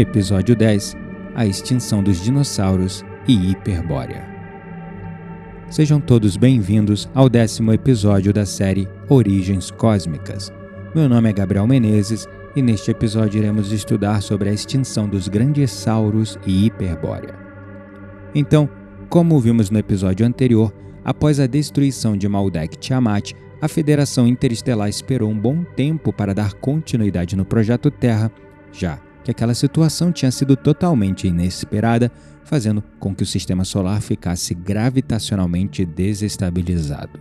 Episódio 10 A extinção dos dinossauros e Hiperbórea. Sejam todos bem-vindos ao décimo episódio da série Origens Cósmicas. Meu nome é Gabriel Menezes e neste episódio iremos estudar sobre a extinção dos grandes sauros e Hiperbórea. Então, como vimos no episódio anterior, após a destruição de Maldek Tiamat, a Federação Interestelar esperou um bom tempo para dar continuidade no projeto Terra, já que aquela situação tinha sido totalmente inesperada, fazendo com que o sistema solar ficasse gravitacionalmente desestabilizado.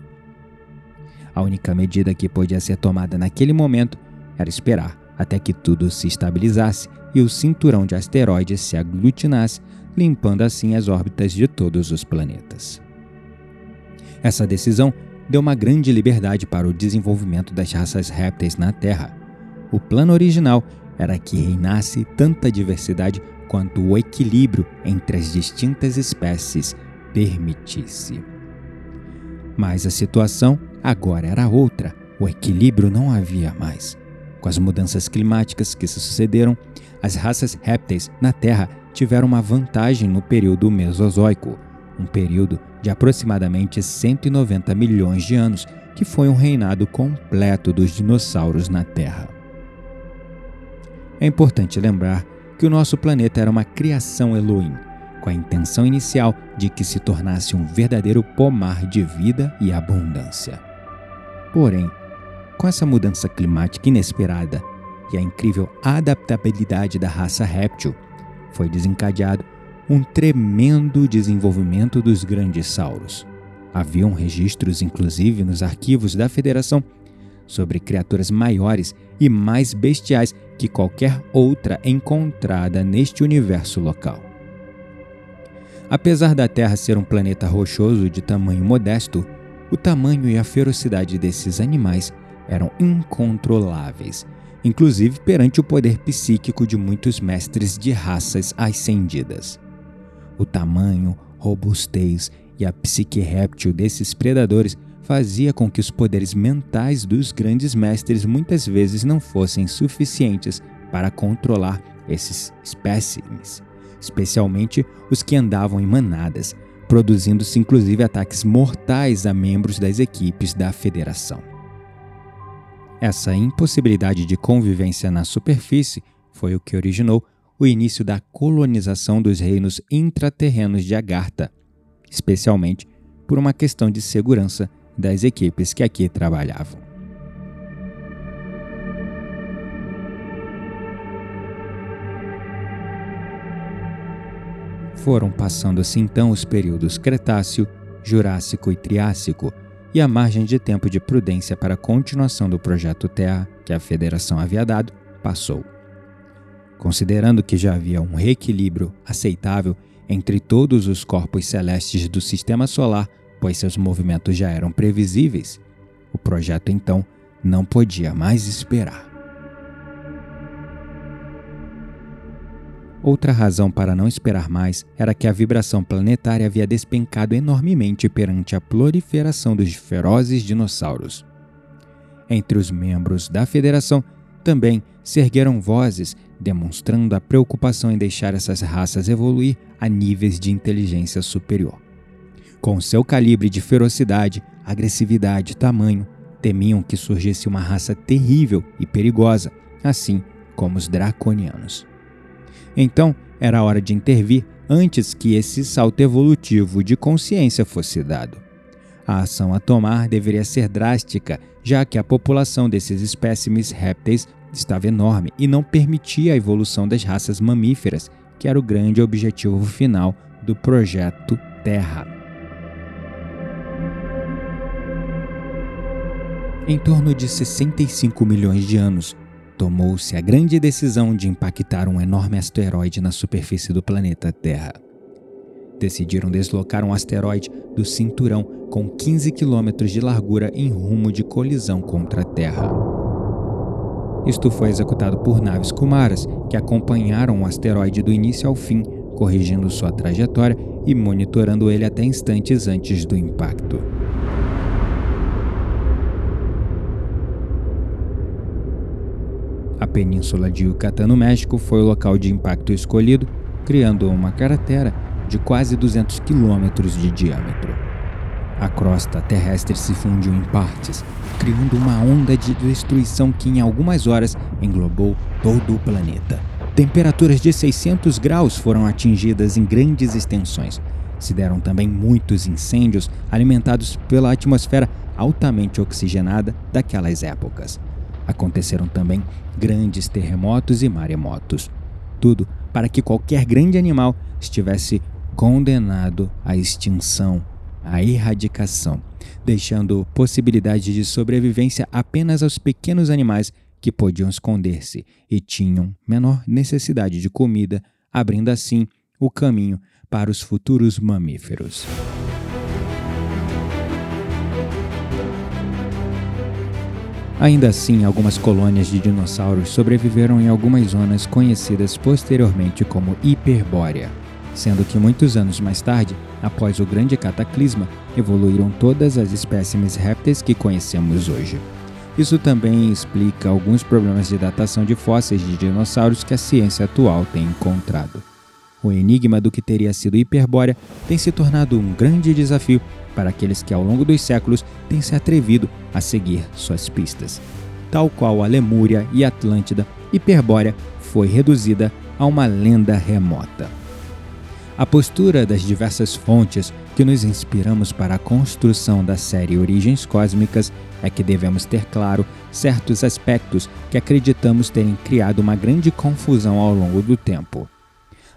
A única medida que podia ser tomada naquele momento era esperar até que tudo se estabilizasse e o cinturão de asteroides se aglutinasse, limpando assim as órbitas de todos os planetas. Essa decisão deu uma grande liberdade para o desenvolvimento das raças répteis na Terra. O plano original era que reinasse tanta diversidade quanto o equilíbrio entre as distintas espécies permitisse. Mas a situação agora era outra. O equilíbrio não havia mais. Com as mudanças climáticas que se sucederam, as raças répteis na Terra tiveram uma vantagem no período Mesozoico, um período de aproximadamente 190 milhões de anos, que foi um reinado completo dos dinossauros na Terra. É importante lembrar que o nosso planeta era uma criação Elohim, com a intenção inicial de que se tornasse um verdadeiro pomar de vida e abundância. Porém, com essa mudança climática inesperada e a incrível adaptabilidade da raça réptil, foi desencadeado um tremendo desenvolvimento dos grandes sauros. Haviam registros, inclusive, nos arquivos da Federação sobre criaturas maiores e mais bestiais que qualquer outra encontrada neste universo local. Apesar da Terra ser um planeta rochoso de tamanho modesto, o tamanho e a ferocidade desses animais eram incontroláveis, inclusive perante o poder psíquico de muitos mestres de raças ascendidas. O tamanho, robustez e a psique réptil desses predadores fazia com que os poderes mentais dos grandes mestres muitas vezes não fossem suficientes para controlar esses espécimes, especialmente os que andavam em manadas, produzindo-se inclusive ataques mortais a membros das equipes da Federação. Essa impossibilidade de convivência na superfície foi o que originou o início da colonização dos reinos intraterrenos de Agartha, especialmente por uma questão de segurança das equipes que aqui trabalhavam. Foram passando-se então os períodos Cretáceo, Jurássico e Triássico, e a margem de tempo de prudência para a continuação do projeto Terra, que a Federação havia dado, passou. Considerando que já havia um reequilíbrio aceitável entre todos os corpos celestes do sistema solar pois seus movimentos já eram previsíveis, o projeto então não podia mais esperar. Outra razão para não esperar mais era que a vibração planetária havia despencado enormemente perante a proliferação dos ferozes dinossauros. Entre os membros da Federação também se ergueram vozes demonstrando a preocupação em deixar essas raças evoluir a níveis de inteligência superior. Com seu calibre de ferocidade, agressividade e tamanho, temiam que surgisse uma raça terrível e perigosa, assim como os draconianos. Então, era hora de intervir antes que esse salto evolutivo de consciência fosse dado. A ação a tomar deveria ser drástica, já que a população desses espécimes répteis estava enorme e não permitia a evolução das raças mamíferas, que era o grande objetivo final do projeto Terra. Em torno de 65 milhões de anos, tomou-se a grande decisão de impactar um enorme asteroide na superfície do planeta Terra. Decidiram deslocar um asteroide do cinturão com 15 quilômetros de largura em rumo de colisão contra a Terra. Isto foi executado por naves Kumaras, que acompanharam o asteroide do início ao fim, corrigindo sua trajetória e monitorando ele até instantes antes do impacto. A península de Yucatán, no México, foi o local de impacto escolhido, criando uma cratera de quase 200 quilômetros de diâmetro. A crosta terrestre se fundiu em partes, criando uma onda de destruição que em algumas horas englobou todo o planeta. Temperaturas de 600 graus foram atingidas em grandes extensões. Se deram também muitos incêndios alimentados pela atmosfera altamente oxigenada daquelas épocas. Aconteceram também grandes terremotos e maremotos. Tudo para que qualquer grande animal estivesse condenado à extinção, à erradicação, deixando possibilidade de sobrevivência apenas aos pequenos animais que podiam esconder-se e tinham menor necessidade de comida, abrindo assim o caminho para os futuros mamíferos. Ainda assim, algumas colônias de dinossauros sobreviveram em algumas zonas conhecidas posteriormente como Hiperbórea, sendo que muitos anos mais tarde, após o grande cataclisma, evoluíram todas as espécimes répteis que conhecemos hoje. Isso também explica alguns problemas de datação de fósseis de dinossauros que a ciência atual tem encontrado. O enigma do que teria sido Hiperbórea tem se tornado um grande desafio para aqueles que ao longo dos séculos têm se atrevido a seguir suas pistas. Tal qual a Lemúria e Atlântida, Hiperbórea foi reduzida a uma lenda remota. A postura das diversas fontes que nos inspiramos para a construção da série Origens Cósmicas é que devemos ter claro certos aspectos que acreditamos terem criado uma grande confusão ao longo do tempo.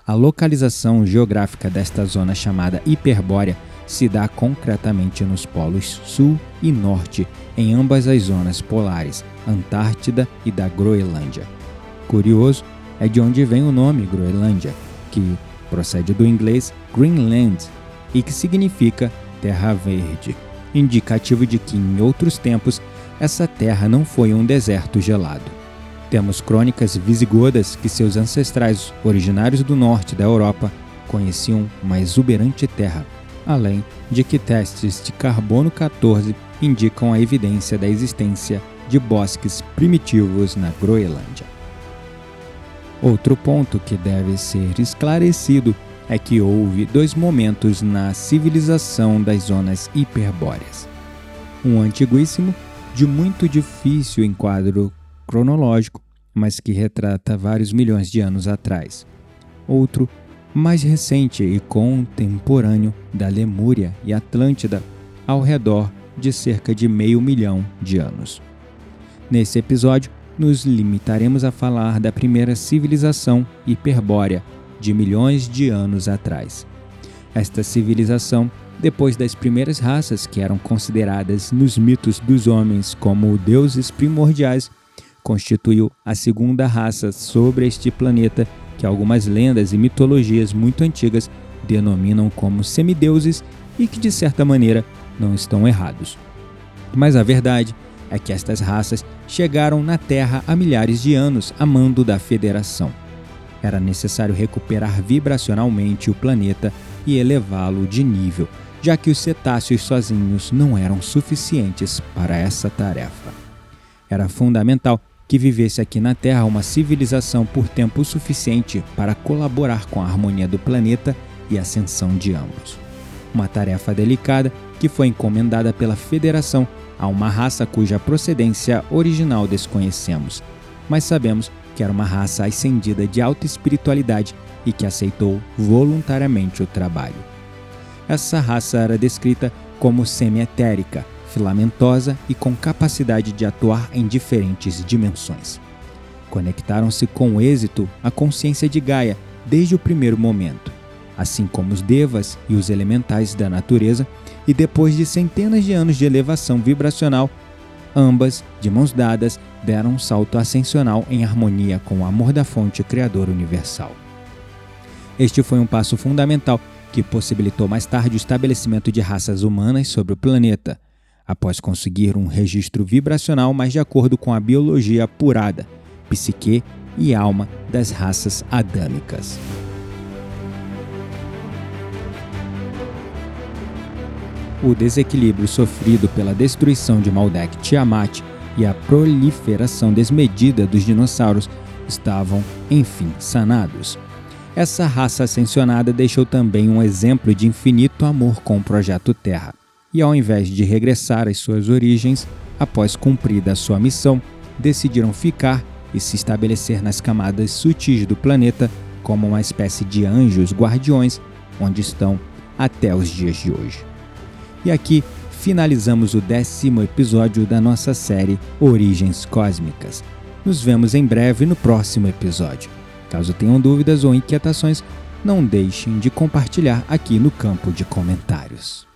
A localização geográfica desta zona chamada Hiperbórea se dá concretamente nos polos sul e norte, em ambas as zonas polares, Antártida e da Groenlândia. Curioso é de onde vem o nome Groenlândia, que procede do inglês Greenland e que significa terra verde, indicativo de que em outros tempos essa terra não foi um deserto gelado. Temos crônicas visigodas que seus ancestrais, originários do norte da Europa, conheciam uma exuberante terra, além de que testes de carbono 14 indicam a evidência da existência de bosques primitivos na Groenlândia. Outro ponto que deve ser esclarecido é que houve dois momentos na civilização das zonas hiperbóreas. Um antiguíssimo, de muito difícil enquadro cronológico, mas que retrata vários milhões de anos atrás. Outro, mais recente e contemporâneo, da Lemúria e Atlântida, ao redor de cerca de meio milhão de anos. Nesse episódio, nos limitaremos a falar da primeira civilização hiperbórea, de milhões de anos atrás. Esta civilização, depois das primeiras raças que eram consideradas nos mitos dos homens como deuses primordiais, constituiu a segunda raça sobre este planeta que algumas lendas e mitologias muito antigas denominam como semideuses e que, de certa maneira, não estão errados. Mas a verdade é que estas raças chegaram na Terra há milhares de anos a mando da Federação. Era necessário recuperar vibracionalmente o planeta e elevá-lo de nível, já que os cetáceos sozinhos não eram suficientes para essa tarefa. Era fundamental que vivesse aqui na Terra uma civilização por tempo suficiente para colaborar com a harmonia do planeta e ascensão de ambos. Uma tarefa delicada que foi encomendada pela Federação a uma raça cuja procedência original desconhecemos, mas sabemos que era uma raça ascendida de alta espiritualidade e que aceitou voluntariamente o trabalho. Essa raça era descrita como semi-etérica, filamentosa e com capacidade de atuar em diferentes dimensões. Conectaram-se com êxito à consciência de Gaia desde o primeiro momento, assim como os devas e os elementais da natureza, e depois de centenas de anos de elevação vibracional, ambas, de mãos dadas, deram um salto ascensional em harmonia com o amor da fonte criadora universal. Este foi um passo fundamental que possibilitou mais tarde o estabelecimento de raças humanas sobre o planeta, após conseguir um registro vibracional mais de acordo com a biologia apurada, psique e alma das raças adâmicas. O desequilíbrio sofrido pela destruição de Maldek Tiamat e a proliferação desmedida dos dinossauros estavam, enfim, sanados. Essa raça ascensionada deixou também um exemplo de infinito amor com o projeto Terra. E ao invés de regressar às suas origens, após cumprida a sua missão, decidiram ficar e se estabelecer nas camadas sutis do planeta como uma espécie de anjos guardiões, onde estão até os dias de hoje. E aqui finalizamos o décimo episódio da nossa série Origens Cósmicas. Nos vemos em breve no próximo episódio. Caso tenham dúvidas ou inquietações, não deixem de compartilhar aqui no campo de comentários.